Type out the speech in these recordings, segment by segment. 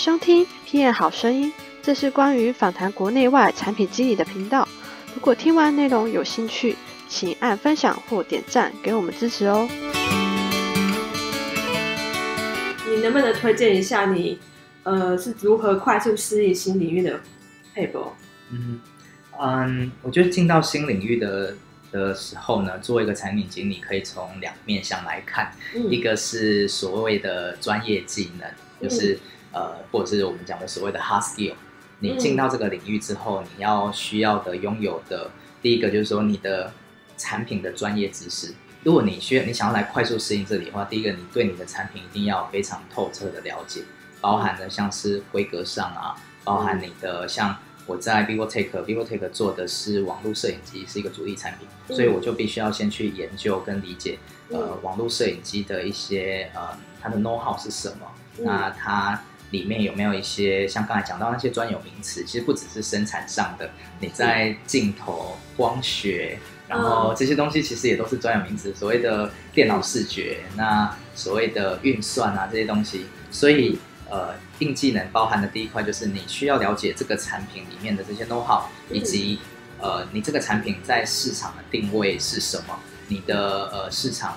收听 PM 好声音，这是关于访谈国内外产品经理的频道。如果听完内容有兴趣，请按分享或点赞给我们支持哦。你能不能推荐一下你呃是如何快速适应新领域的配博？嗯嗯，我觉得进到新领域的的时候呢，作为一个产品经理，可以从两面向来看，嗯一个是所谓的专业技能，就是、呃，或者是我们讲的所谓的 hard skill。你进到这个领域之后，你要需要的拥有的第一个就是说你的产品的专业知识。如果你需要你想要来快速适应这里的话，第一个你对你的产品一定要非常透彻的了解，包含的像是规格上啊，包含你的像我在 VivoTech，VivoTech 做的是网络摄影机，是一个主力产品，嗯。所以我就必须要先去研究跟理解，呃，嗯。网络摄影机的一些呃它的 know how 是什么，嗯。那它里面有没有一些像刚才讲到那些专有名词，其实不只是生产上的，你在镜头、光学。然后这些东西其实也都是专有名词，所谓的电脑视觉，那所谓的运算啊这些东西，所以呃硬技能包含的第一块就是你需要了解这个产品里面的这些 know how，以及呃你这个产品在市场的定位是什么，你的呃市场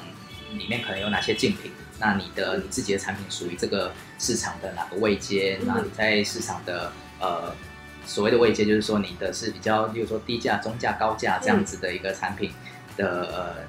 里面可能有哪些竞品，那你的你自己的产品属于这个市场的哪个位阶，嗯那你在市场的呃所谓的位阶就是说你的是比较，例如说低价、中价、高价这样子的一个产品的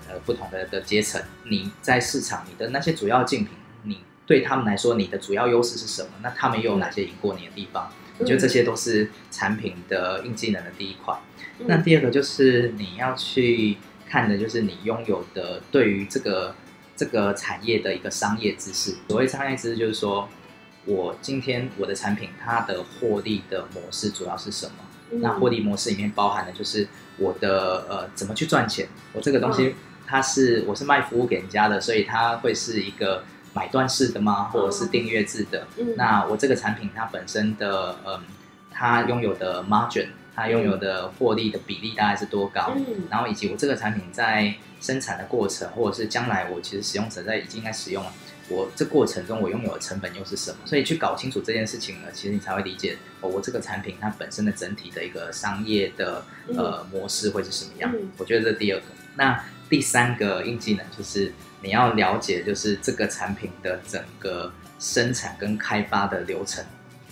呃呃不同的的阶层，你在市场你的那些主要竞品，你对他们来说你的主要优势是什么？那他们又有哪些赢过你的地方？我觉得这些都是产品的硬技能的第一块。嗯那第二个就是你要去看的，就是你拥有的对于这个这个产业的一个商业知识。所谓商业知识，就是说我今天我的产品它的获利的模式主要是什么？嗯那获利模式里面包含的就是我的呃怎么去赚钱。我这个东西它是我是卖服务给人家的，所以它会是一个买断式的吗？或者是订阅制的？嗯那我这个产品它本身的嗯，它拥有的 margin，它拥有的获利的比例大概是多高？嗯然后以及我这个产品在生产的过程，或者是将来我其实使用者在已经在使用了，我这过程中我拥有的成本又是什么？所以去搞清楚这件事情呢，其实你才会理解哦，我这个产品它本身的整体的一个商业的呃模式会是什么样？嗯我觉得这是第二个。那第三个硬技能就是你要了解，就是这个产品的整个生产跟开发的流程。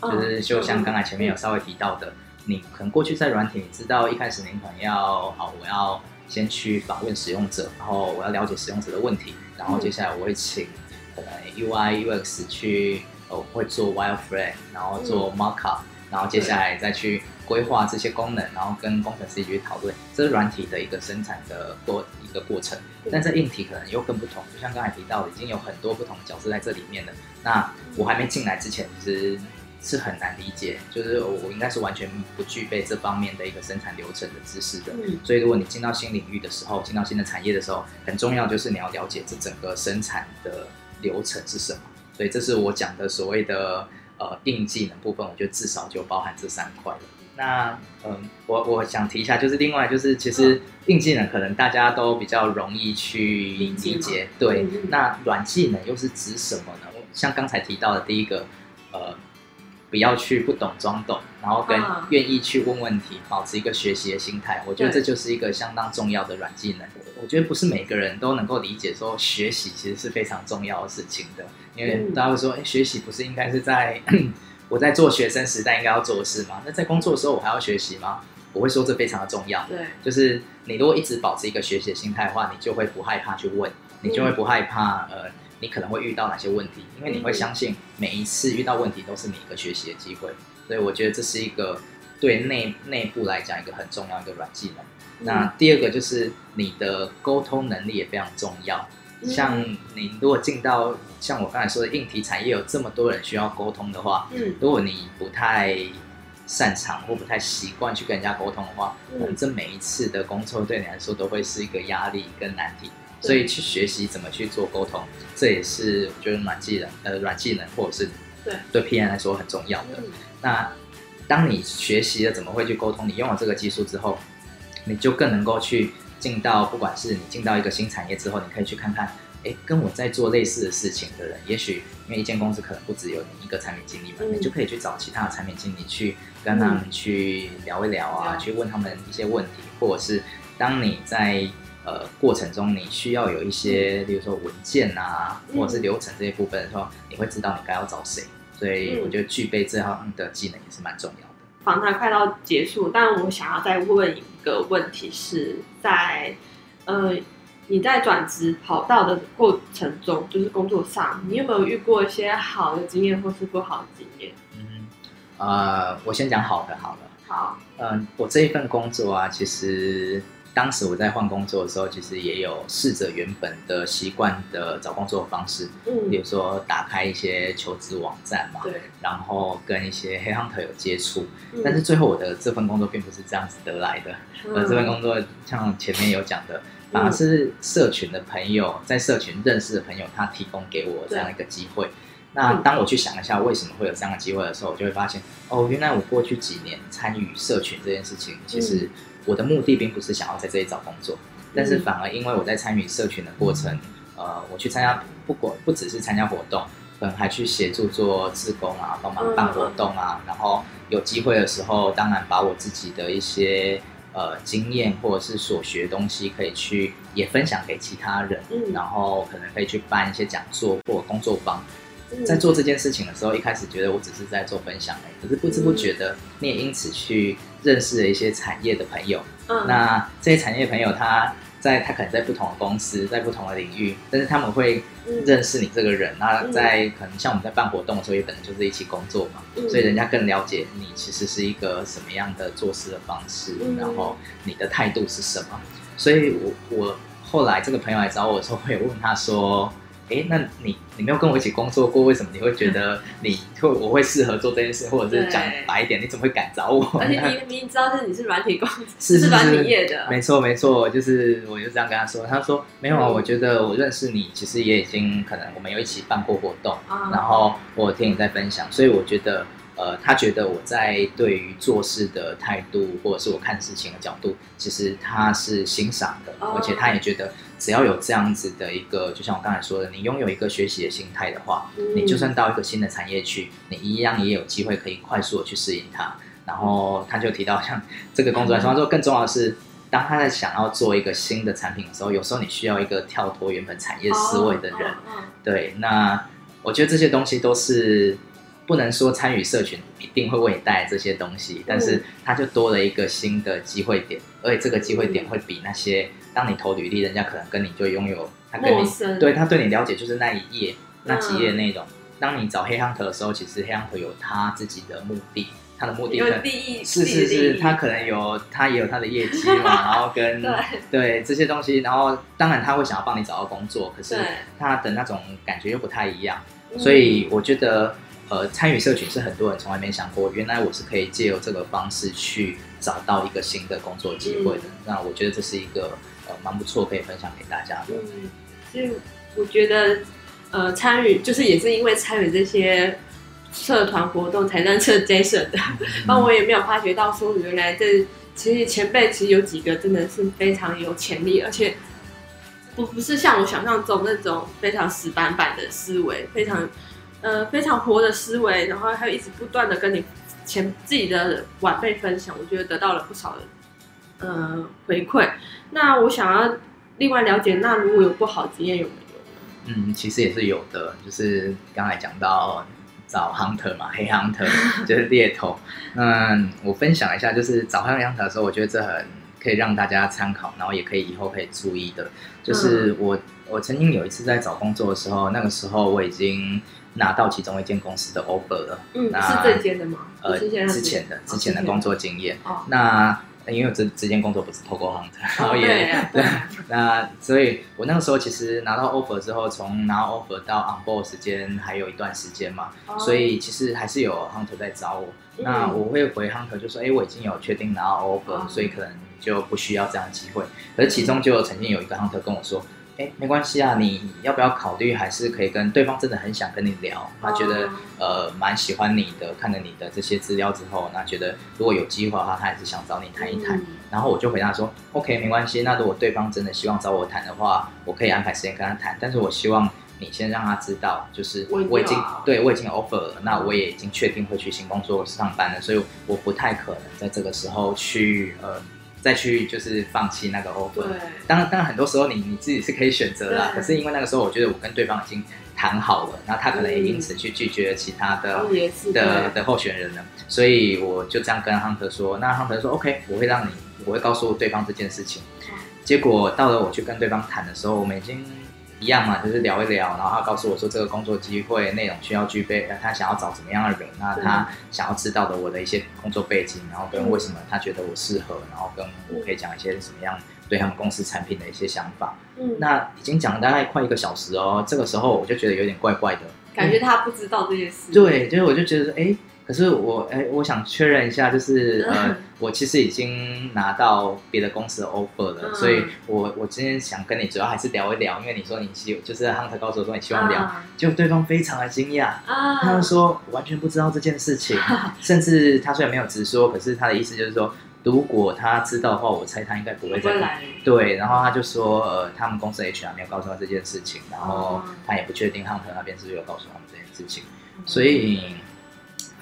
哦就是就像刚才前面有稍微提到的，你可能过去在软体，你知道一开始你可能要好，我要先去访问使用者，然后我要了解使用者的问题，然后接下来我会请可能 UI UX 去，呃，我会做 wireframe，然后做 markup，、然后接下来再去规划这些功能，然后跟工程师一起去讨论，这是软体的一个生产的过一个过程。但在硬体可能又更不同，就像刚才提到的，已经有很多不同的角色在这里面了。那我还没进来之前，其实是很难理解，就是我我应该是完全不具备这方面的一个生产流程的知识的。嗯所以，如果你进到新领域的时候，进到新的产业的时候，很重要就是你要了解这整个生产的流程是什么。所以，这是我讲的所谓的呃硬技能部分，我觉得至少就包含这三块了。那嗯，我我想提一下，就是另外就是其实硬技能可能大家都比较容易去理解对。那软技能又是指什么呢？像刚才提到的第一个，呃，不要去不懂装懂，然后跟啊愿意去问问题，保持一个学习的心态。我觉得这就是一个相当重要的软技能。我觉得不是每个人都能够理解说学习其实是非常重要的事情的，因为嗯大家会说，哎、学习不是应该是在 我在做学生时代应该要做的事吗？那在工作的时候我还要学习吗？我会说这非常的重要。对，就是你如果一直保持一个学习的心态的话，你就会不害怕去问，你就会不害怕呃，你可能会遇到哪些问题，因为你会相信每一次遇到问题都是你一个学习的机会。所以我觉得这是一个对内内部来讲一个很重要的一个软技能。那第二个就是你的沟通能力也非常重要。嗯像你如果进到像我刚才说的硬体产业，有这么多人需要沟通的话，嗯如果你不太擅长或不太习惯去跟人家沟通的话，这每一次的工作对你来说都会是一个压力跟难题。对所以去学习怎么去做沟通，这也是我觉得软技能呃软技能或者是对。对 PM 来说很重要的。嗯。那当你学习了怎么会去沟通，你用了这个技术之后，你就更能够去进到，不管是你进到一个新产业之后，你可以去看看哎，跟我在做类似的事情的人，也许因为一间公司可能不只有你一个产品经理嘛，嗯你就可以去找其他的产品经理去跟他们去聊一聊啊，嗯去问他们一些问题，或者是当你在呃过程中你需要有一些，比如说文件啊，嗯或者是流程这些部分的时候，你会知道你该要找谁。所以嗯我觉得具备这样的技能也是蛮重要的。访谈快到结束，但我想要再问一个问题是在呃你在转职跑道的过程中，就是工作上，你有没有遇过一些好的经验或是不好的经验？嗯，呃，我先讲好的好了。好，嗯，我这一份工作啊，其实当时我在换工作的时候，其实也有试着原本的习惯的找工作方式，比嗯，如说打开一些求职网站嘛，对，然后跟一些黑 hunter 有接触。嗯。但是最后我的这份工作并不是这样子得来的，我的这份工作像前面有讲的，反而是社群的朋友在社群认识的朋友，他提供给我这样一个机会。那当我去想一下为什么会有这样的机会的时候，我就会发现，哦，原来我过去几年参与社群这件事情，其实我的目的并不是想要在这里找工作，但是反而因为我在参与社群的过程，呃，我去参加不管不只是参加活动，可能还去协助做志工啊，帮忙办活动啊，然后有机会的时候，当然把我自己的一些呃经验或者是所学的东西，可以去也分享给其他人，嗯。然后可能可以去办一些讲座或工作坊。嗯在做这件事情的时候，一开始觉得我只是在做分享而已，可是不知不觉的，你也因此去认识了一些产业的朋友。嗯那这些产业朋友他在他可能在不同的公司，在不同的领域，但是他们会嗯认识你这个人。那嗯在可能像我们在办活动的时候，也可能就是一起工作嘛，嗯所以人家更了解你其实是一个什么样的做事的方式，嗯然后你的态度是什么。所以我我后来这个朋友来找我的时候，我也问他说。诶，那你你没有跟我一起工作过，为什么你会觉得你会我会适合做这件事，或者是讲白一点，你怎么会敢找我？而且你明明知道是你是软体公司，是是软体业的，没错没错，就是我就这样跟他说，他说没有啊，嗯我觉得我认识你，其实也已经可能我们有一起办过活动，啊然后我有听你在分享，所以我觉得呃，他觉得我在对于做事的态度，或者是我看事情的角度，其实他是欣赏的，哦而且他也觉得只要有这样子的一个，就像我刚才说的，你拥有一个学习的心态的话，嗯你就算到一个新的产业去，你一样也有机会可以快速的去适应它。然后他就提到，像这个工作来说，他说更重要的是，当他在想要做一个新的产品的时候，有时候你需要一个跳脱原本产业思维的人。对，那我觉得这些东西都是不能说参与社群一定会为你带来这些东西，但是它就多了一个新的机会点，而且这个机会点会比那些当你投履历，人家可能跟你就拥有他跟你对他对你了解就是那一页那几页内容。当你找黑 hunter 的时候，其实黑 hunter 有他自己的目的，他的目的有利益，是是是，他可能有他也有他的业绩嘛，然后跟对对这些东西，然后当然他会想要帮你找到工作，可是他的那种感觉又不太一样，嗯。所以我觉得呃参与社群是很多人从来没想过，原来我是可以借由这个方式去找到一个新的工作机会的。那我觉得这是一个呃蛮不错可以分享给大家的。嗯，所以我觉得，呃，参与就是也是因为参与这些社团活动才认识 Jason 的，那、我也没有发觉到说原来这其实前辈其实有几个真的是非常有潜力，而且不不是像我想象中那种非常死板板的思维，非常呃非常活的思维，然后还有一直不断的跟你前自己的晚辈分享，我觉得得到了不少的呃回馈。那我想要另外了解，那如果有不好经验有没有？嗯，其实也是有的，就是刚才讲到找 hunter 嘛，黑 hunter 就是猎头。那我分享一下，就是找黑 hunter 的时候，我觉得这很可以让大家参考，然后也可以以后可以注意的。就是我、我曾经有一次在找工作的时候，那个时候我已经拿到其中一间公司的 offer 了，嗯，那是这间的吗？呃，之前之前的之前的。工作经验。哦，那因为我这这间工作不是透过 hunter，然后哦 也、对。那所以我那个时候其实拿到 offer 之后，从拿到 offer 到 on board 时间还有一段时间嘛，哦。所以其实还是有 hunter 在找我。嗯。那我会回 hunter 就说，哎、我已经有确定拿到 offer，、哦。所以可能就不需要这样的机会。可是其中就曾经有一个 hunter 跟我说，没关系啊，你要不要考虑？还是可以跟对方真的很想跟你聊，他觉得呃蛮喜欢你的，看了你的这些资料之后，那觉得如果有机会的话，他还是想找你谈一谈。然后我就回答说，OK，没关系。那如果对方真的希望找我谈的话，我可以安排时间跟他谈。但是我希望你先让他知道，就是我已经对我已经 offer 了，那我也已经确定会去新工作上班了，所以我不太可能在这个时候去呃。再去就是放弃那个 offer，当然当然很多时候你你自己是可以选择啦，可是因为那个时候我觉得我跟对方已经谈好了，那他可能也因此去拒绝其他的的的候选人了，所以我就这样跟 Hunter 说，那 Hunter 说 OK，我会让你，我会告诉对方这件事情，结果到了我去跟对方谈的时候，我们已经。一样嘛，就是聊一聊，然后他告诉我说这个工作机会内容需要具备，他想要找什么样的人，那他想要知道的我的一些工作背景，然后跟为什么他觉得我适合，然后跟我可以讲一些什么样对他们公司产品的一些想法。嗯，那已经讲了大概快一个小时哦，这个时候我就觉得有点怪怪的，感觉他不知道这些事。对，就是我就觉得哎。可是我哎，我想确认一下，就是 呃，我其实已经拿到别的公司的 offer 了，所以我我今天想跟你主要还是聊一聊，因为你说你希就是 Hunter 告诉我说你希望聊，就对方非常的惊讶，他就说完全不知道这件事情，甚至他虽然没有直说，可是他的意思就是说，如果他知道的话，我猜他应该不会再来。对，然后他就说呃，他们公司 HR 没有告诉他这件事情，然后他也不确定 Hunter 那边是不是有告诉他们这件事情，所以。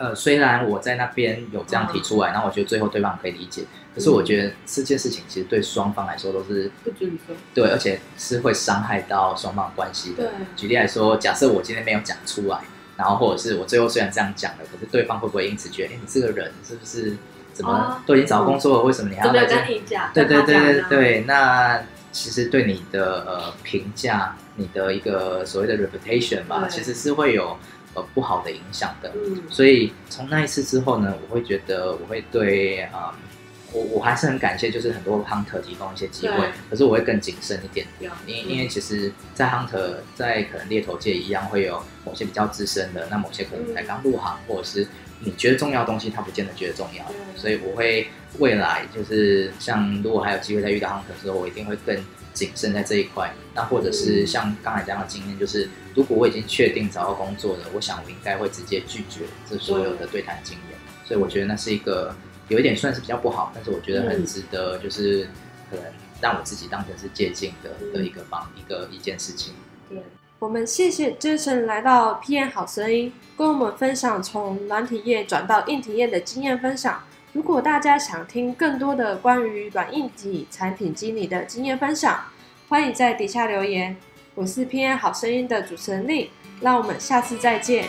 呃，虽然我在那边有这样提出来，然后我觉得最后对方可以理解，可是我觉得这件事情其实对双方来说都是不尊重，对，而且是会伤害到双方关系的。举例来说，假设我今天没有讲出来，然后或者是我最后虽然这样讲了，可是对方会不会因此觉得，哎，你这个人是不是怎么都已经找工作了，为什么你还要跟你讲？对对对对对，那其实对你的呃评价，你的一个所谓的 reputation 吧，其实是会有。呃，不好的影响的，所以从那一次之后呢，我会觉得我会对啊，我我还是很感谢，就是很多 hunter 提供一些机会，可是我会更谨慎一点，因因为其实，在 hunter 在可能猎头界一样会有某些比较资深的，那某些可能才刚入行，或者是你觉得重要的东西，他不见得觉得重要，所以我会未来就是像如果还有机会再遇到 hunter 的时候，我一定会更。谨慎在这一块，那或者是像刚才这样的经验，就是如果我已经确定找到工作了，我想我应该会直接拒绝这所有的对谈经验。所以我觉得那是一个有一点算是比较不好，但是我觉得很值得，就是可能让我自己当成是借鉴的的一个方一个一件事情。对，我们谢谢 Jason 来到 PM 好声音，跟我们分享从软体业转到硬体业的经验分享。如果大家想听更多的关于软硬体产品经理的经验分享，欢迎在底下留言。我是 PM 好声音的主持人丽，让我们下次再见。